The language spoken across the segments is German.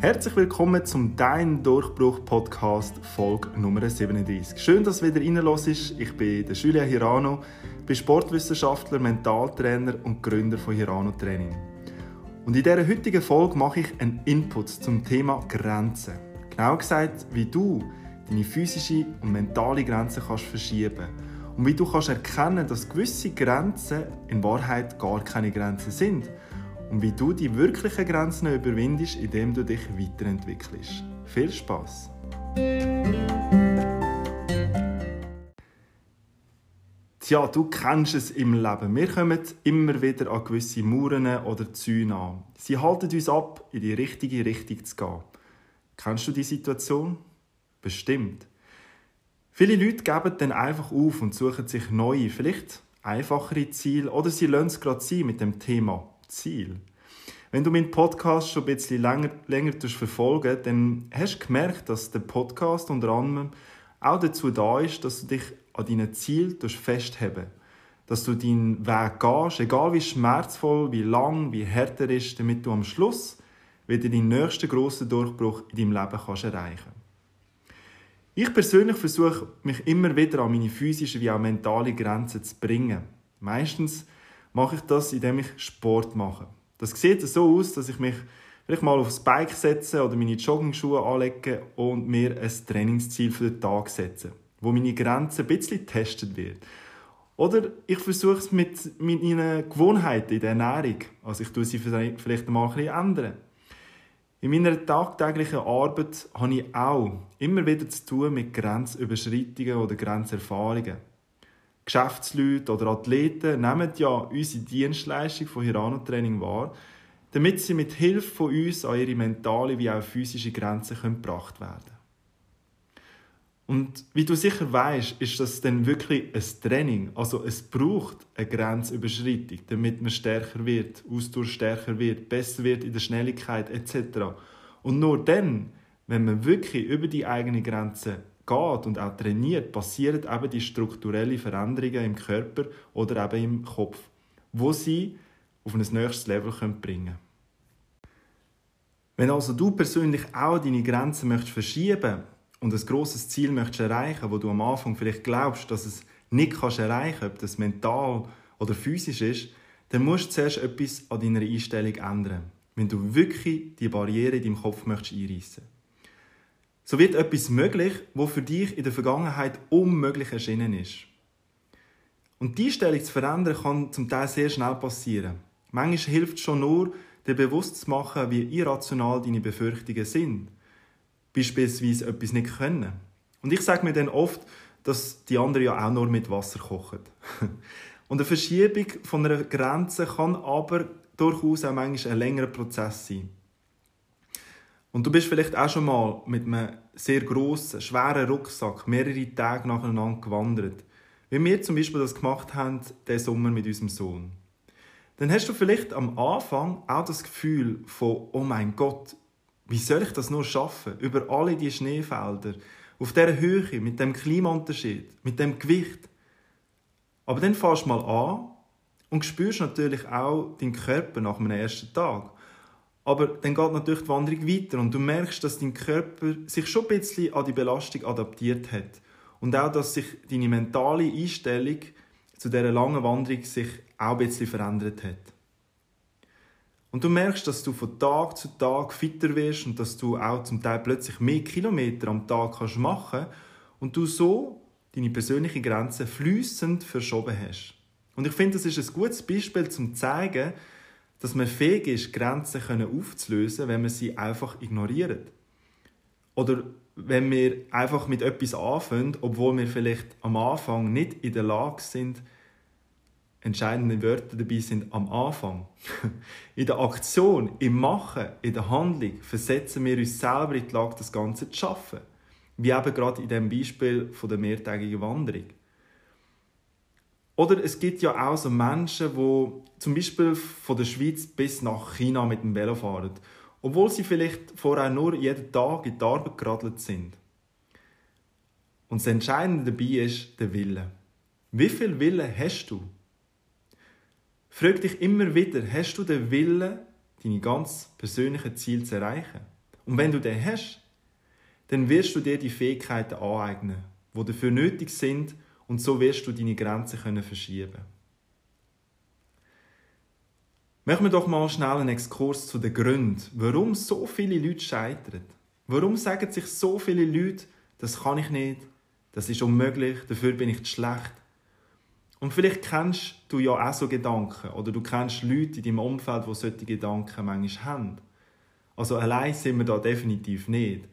Herzlich willkommen zum Dein Durchbruch Podcast Folge Nummer 37. Schön, dass du wieder reinlässt. Ich bin der Julia Hirano, bin Sportwissenschaftler, Mentaltrainer und Gründer von Hirano Training. Und in dieser heutigen Folge mache ich einen Input zum Thema Grenzen. Genau gesagt, wie du deine physische und mentale Grenzen kannst verschieben und wie du kannst erkennen, dass gewisse Grenzen in Wahrheit gar keine Grenzen sind und wie du die wirklichen Grenzen überwindest, indem du dich weiterentwickelst. Viel Spaß! Tja, du kennst es im Leben. Wir kommen immer wieder an gewisse Mauern oder Zäune an. Sie halten uns ab, in die richtige Richtung zu gehen. Kennst du die Situation? Bestimmt. Viele Leute geben dann einfach auf und suchen sich neue, vielleicht einfachere Ziele oder sie lassen es gerade sein mit dem Thema Ziel. Wenn du meinen Podcast schon ein bisschen länger, länger verfolgen dann hast du gemerkt, dass der Podcast unter anderem auch dazu da ist, dass du dich an deinen Zielen festheben Dass du deinen Weg gehst, egal wie schmerzvoll, wie lang, wie hart er ist, damit du am Schluss wieder deinen nächsten grossen Durchbruch in deinem Leben kannst erreichen Ich persönlich versuche, mich immer wieder an meine physischen wie auch mentale Grenzen zu bringen. Meistens mache ich das, indem ich Sport mache. Das sieht so aus, dass ich mich vielleicht mal aufs Bike setze oder meine Jogging-Schuhe anlege und mir ein Trainingsziel für den Tag setze, wo meine Grenze ein bisschen getestet wird. Oder ich versuche es mit meinen Gewohnheiten in der Ernährung. Also ich tue sie vielleicht mal ein bisschen ändern. In meiner tagtäglichen Arbeit habe ich auch immer wieder zu tun mit Grenzüberschreitungen oder Grenzerfahrungen. Geschäftsleute oder Athleten nehmen ja unsere Dienstleistung von Hirano Training wahr, damit sie mit Hilfe von uns an ihre mentale wie auch physische Grenzen gebracht werden Und wie du sicher weißt, ist das dann wirklich ein Training. Also es braucht eine Grenzüberschreitung, damit man stärker wird, Ausdauer stärker wird, besser wird in der Schnelligkeit etc. Und nur dann, wenn man wirklich über die eigene Grenze geht und auch trainiert, passieren eben die strukturellen Veränderungen im Körper oder eben im Kopf, wo sie auf ein nächstes Level bringen können. Wenn also du persönlich auch deine Grenzen möchtest verschieben und ein grosses Ziel möchtest erreichen, wo du am Anfang vielleicht glaubst, dass es nicht kannst erreichen, ob das mental oder physisch ist, dann musst du zuerst etwas an deiner Einstellung ändern, wenn du wirklich die Barriere in deinem Kopf möchtest einreissen so wird etwas möglich, wo für dich in der Vergangenheit unmöglich erschienen ist. Und die Stellung zu verändern kann zum Teil sehr schnell passieren. Manchmal hilft es schon nur, dir bewusst zu machen, wie irrational deine Befürchtungen sind. Beispielsweise etwas nicht können. Und ich sage mir dann oft, dass die anderen ja auch nur mit Wasser kochen. Und eine Verschiebung von einer Grenze kann aber durchaus auch manchmal ein längerer Prozess sein. Und du bist vielleicht auch schon mal mit einem sehr grossen, schweren Rucksack mehrere Tage nacheinander gewandert. Wie wir zum Beispiel das gemacht haben, diesen Sommer mit unserem Sohn. Dann hast du vielleicht am Anfang auch das Gefühl von, oh mein Gott, wie soll ich das nur schaffen? Über alle die Schneefelder, auf dieser Höhe, mit dem Klimaunterschied, mit dem Gewicht. Aber dann fährst du mal an und spürst natürlich auch deinen Körper nach einem ersten Tag. Aber dann geht natürlich die Wanderung weiter und du merkst, dass dein Körper sich schon ein bisschen an die Belastung adaptiert hat. Und auch, dass sich deine mentale Einstellung zu dieser langen Wanderung sich auch ein bisschen verändert hat. Und du merkst, dass du von Tag zu Tag fitter wirst und dass du auch zum Teil plötzlich mehr Kilometer am Tag kannst machen und du so deine persönliche Grenze flüssend verschoben hast. Und ich finde, das ist ein gutes Beispiel, um zu zeigen, dass man fähig ist, Grenzen aufzulösen, wenn man sie einfach ignoriert. Oder wenn wir einfach mit etwas anfangen, obwohl wir vielleicht am Anfang nicht in der Lage sind, entscheidende Wörter dabei sind am Anfang. In der Aktion, im Machen, in der Handlung versetzen wir uns selber in die Lage, das Ganze zu schaffen. Wie eben gerade in dem Beispiel von der mehrtägigen Wanderung. Oder es gibt ja auch so Menschen, die zum Beispiel von der Schweiz bis nach China mit dem Velo fahren, obwohl sie vielleicht vorher nur jeden Tag in die Arbeit geradelt sind. Und das Entscheidende dabei ist der Wille. Wie viel Wille hast du? Frag dich immer wieder, hast du den Willen, deine ganz persönlichen Ziele zu erreichen? Und wenn du den hast, dann wirst du dir die Fähigkeiten aneignen, die dafür nötig sind und so wirst du deine Grenzen können verschieben. Machen wir doch mal schnell einen Exkurs zu den Gründen, warum so viele Leute scheitern. Warum sagen sich so viele Leute, das kann ich nicht, das ist unmöglich, dafür bin ich zu schlecht. Und vielleicht kennst du ja auch so Gedanken oder du kennst Leute in deinem Umfeld, die solche Gedanken manchmal haben. Also allein sind wir da definitiv nicht.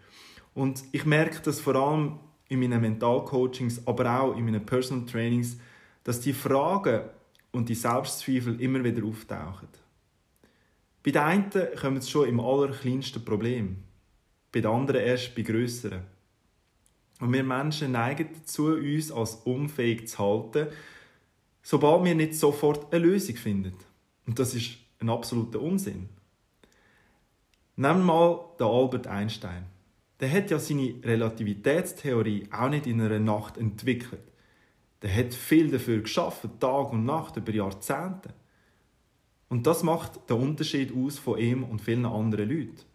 Und ich merke das vor allem in meinen Mentalcoachings, aber auch in meinen Personal Trainings, dass die Fragen und die Selbstzweifel immer wieder auftauchen. Bei den einen kommen es schon im allerkleinsten Problem, bei den anderen erst bei grösseren. Und wir Menschen neigen dazu, uns als unfähig zu halten, sobald wir nicht sofort eine Lösung finden. Und das ist ein absoluter Unsinn. Nehmen wir mal den Albert Einstein. Der hat ja seine Relativitätstheorie auch nicht in einer Nacht entwickelt. Der hat viel dafür geschaffen, Tag und Nacht über Jahrzehnte. Und das macht den Unterschied aus von ihm und vielen anderen Leuten.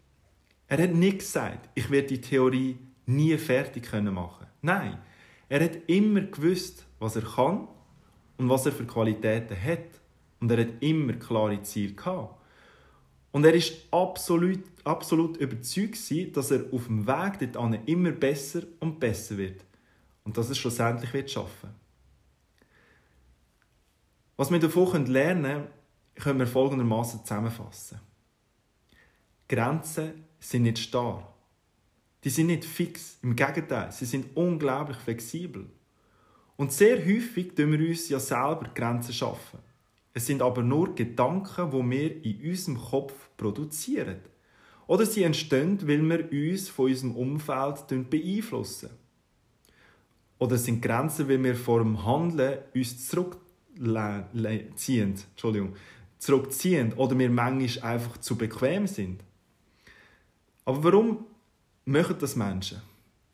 Er hat nicht gesagt, ich werde die Theorie nie fertig können machen. Nein, er hat immer gewusst, was er kann und was er für Qualitäten hat. Und er hat immer klare Ziele gehabt. Und er ist absolut, absolut überzeugt dass er auf dem Weg dorthin immer besser und besser wird. Und dass er schlussendlich wird schaffen. Was wir davon lernen können, können wir folgendermaßen zusammenfassen. Grenzen sind nicht starr. Die sind nicht fix. Im Gegenteil, sie sind unglaublich flexibel. Und sehr häufig tun wir uns ja selber Grenzen schaffen. Es sind aber nur Gedanken, die wir in unserem Kopf produzieren. Oder sie entstehen, weil wir uns von unserem Umfeld beeinflussen. Oder es sind Grenzen, weil wir vor dem Handeln uns zurückziehen. Entschuldigung zurückziehen oder wir manchmal einfach zu bequem sind. Aber warum machen das Menschen?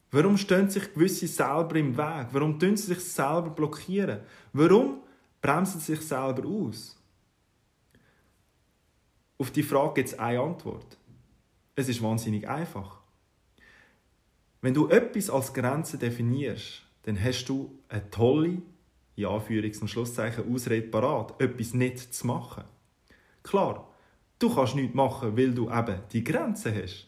Warum stehen sich gewisse selber im Weg? Warum tun sie sich selber blockieren? Warum bremsen sich selber aus? Auf die Frage gibt es eine Antwort. Es ist wahnsinnig einfach. Wenn du etwas als Grenze definierst, dann hast du eine tolle, in Anführungs- und Schlusszeichen, Ausrede parat, etwas nicht zu machen. Klar, du kannst nichts machen, weil du eben die Grenzen hast.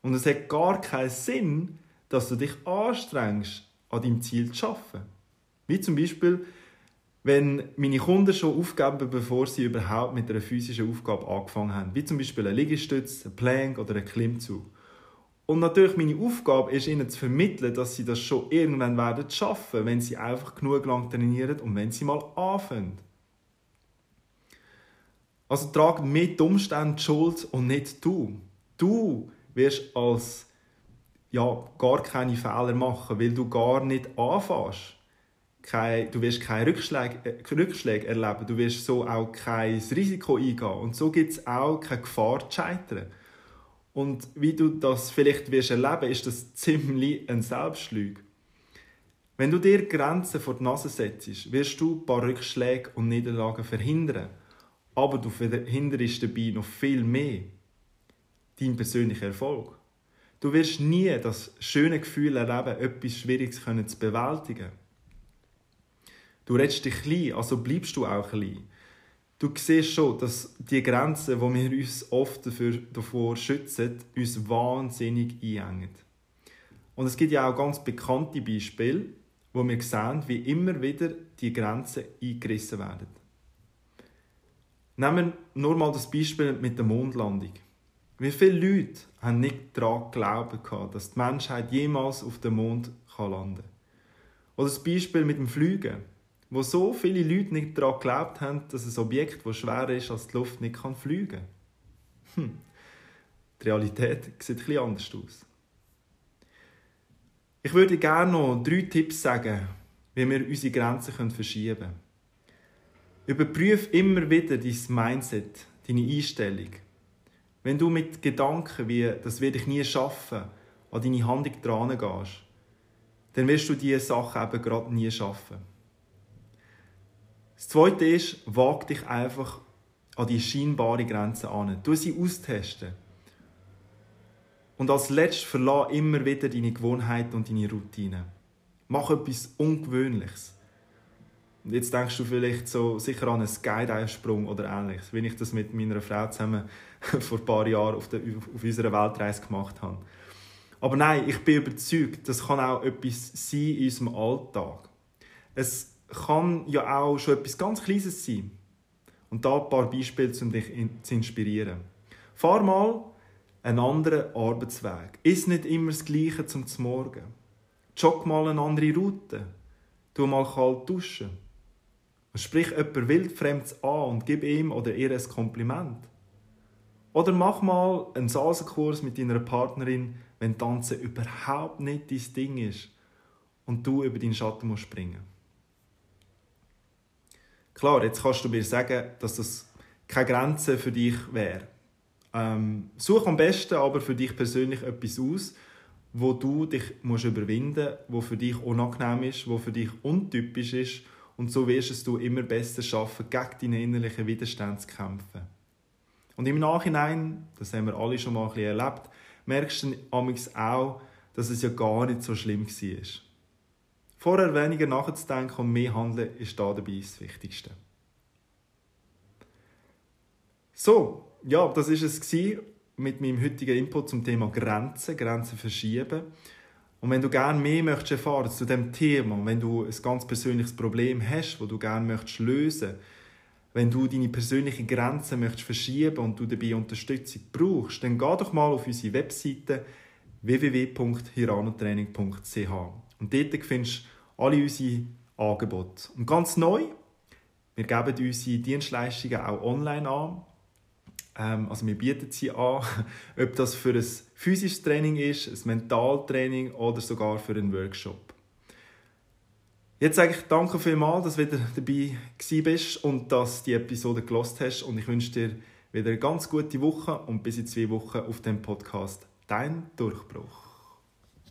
Und es hat gar keinen Sinn, dass du dich anstrengst, an deinem Ziel zu arbeiten. Wie zum Beispiel, wenn meine Kunden schon aufgeben, bevor sie überhaupt mit einer physischen Aufgabe angefangen haben. Wie zum Beispiel ein Liegestütz, ein Plank oder ein Klimmzug. Und natürlich meine Aufgabe ist, ihnen zu vermitteln, dass sie das schon irgendwann werden schaffen, wenn sie einfach genug lang trainieren und wenn sie mal anfangen. Also trag mit die Schuld und nicht du. Du wirst als ja, gar keine Fehler machen, weil du gar nicht anfängst. Kein, du wirst keine Rückschläge, äh, Rückschläge erleben, du wirst so auch kein Risiko eingehen und so gibt es auch keine Gefahr zu scheitern. Und wie du das vielleicht wirst erleben, ist das ziemlich ein Selbstlüge. Wenn du dir Grenzen vor die Nase setzt, wirst du ein paar Rückschläge und Niederlagen verhindern aber du verhinderst dabei noch viel mehr deinen persönlichen Erfolg. Du wirst nie das schöne Gefühl erleben, etwas Schwieriges zu bewältigen. Du redest dich klein, also bleibst du auch klein. Du siehst schon, dass die Grenzen, die wir uns oft dafür, davor schützen, uns wahnsinnig einengen. Und es gibt ja auch ganz bekannte Beispiele, wo wir sehen, wie immer wieder die Grenzen eingerissen werden. Nehmen wir nur mal das Beispiel mit der Mondlandung. Wie viele Leute haben nicht daran geglaubt, dass die Menschheit jemals auf dem Mond landen kann? Oder das Beispiel mit dem Fliegen, wo so viele Leute nicht daran geglaubt haben, dass ein Objekt, das schwerer ist als die Luft, nicht kann fliegen kann. Hm. Die Realität sieht etwas anders aus. Ich würde gerne noch drei Tipps sagen, wie wir unsere Grenzen verschieben können. Überprüf immer wieder dein Mindset, deine Einstellung. Wenn du mit Gedanken wie, das werde ich nie schaffen, an deine Handlung dran gehst, dann wirst du diese Sachen eben gerade nie schaffen. Das Zweite ist, wag dich einfach an die scheinbare Grenze an. Du sie austesten. Und als letztes verlass immer wieder deine Gewohnheiten und deine Routine. Mach etwas Ungewöhnliches. Und jetzt denkst du vielleicht so sicher an einen Skydive-Sprung oder ähnliches, wie ich das mit meiner Frau zusammen vor ein paar Jahren auf, der, auf unserer Weltreise gemacht habe. Aber nein, ich bin überzeugt, das kann auch etwas sein in unserem Alltag. Es kann ja auch schon etwas ganz Kleines sein. Und da ein paar Beispiele, um dich zu inspirieren. Fahr mal einen anderen Arbeitsweg. Ist nicht immer das Gleiche zum Morgen. Jogg mal eine andere Route. Tu mal kalt duschen. Sprich jemand wildfremdes an und gib ihm oder ihr ein Kompliment. Oder mach mal einen Salsenkurs mit deiner Partnerin, wenn Tanzen überhaupt nicht dein Ding ist und du über deinen Schatten musst springen. Klar, jetzt kannst du mir sagen, dass das keine Grenze für dich wäre. Ähm, such am besten aber für dich persönlich etwas aus, wo du dich musst überwinden musst, wo für dich unangenehm ist, wo für dich untypisch ist und so wirst es du immer besser schaffen, gegen deine innerlichen Widerstände zu kämpfen. Und im Nachhinein, das haben wir alle schon mal ein bisschen erlebt, merkst du auch, dass es ja gar nicht so schlimm war. Vorher weniger nachzudenken und mehr handeln ist da dabei das Wichtigste. So, ja, das ist es mit meinem heutigen Input zum Thema Grenzen, Grenzen verschieben. Und wenn du gerne mehr möchtest erfahren zu dem Thema, wenn du ein ganz persönliches Problem hast, wo du gerne möchtest lösen, wenn du deine persönlichen Grenzen möchtest verschieben und du dabei Unterstützung brauchst, dann geh doch mal auf unsere Webseite www.hiranotraining.ch und dort findest du alle unsere Angebote. Und ganz neu, wir geben unsere Dienstleistungen auch online an. Ähm, also wir bieten sie an, ob das für ein physisches Training ist, ein Mentaltraining oder sogar für einen Workshop. Jetzt sage ich danke vielmals, dass du wieder dabei bist und dass du die Episode gelost hast und ich wünsche dir wieder eine ganz gute Woche und bis in zwei Wochen auf dem Podcast Dein Durchbruch.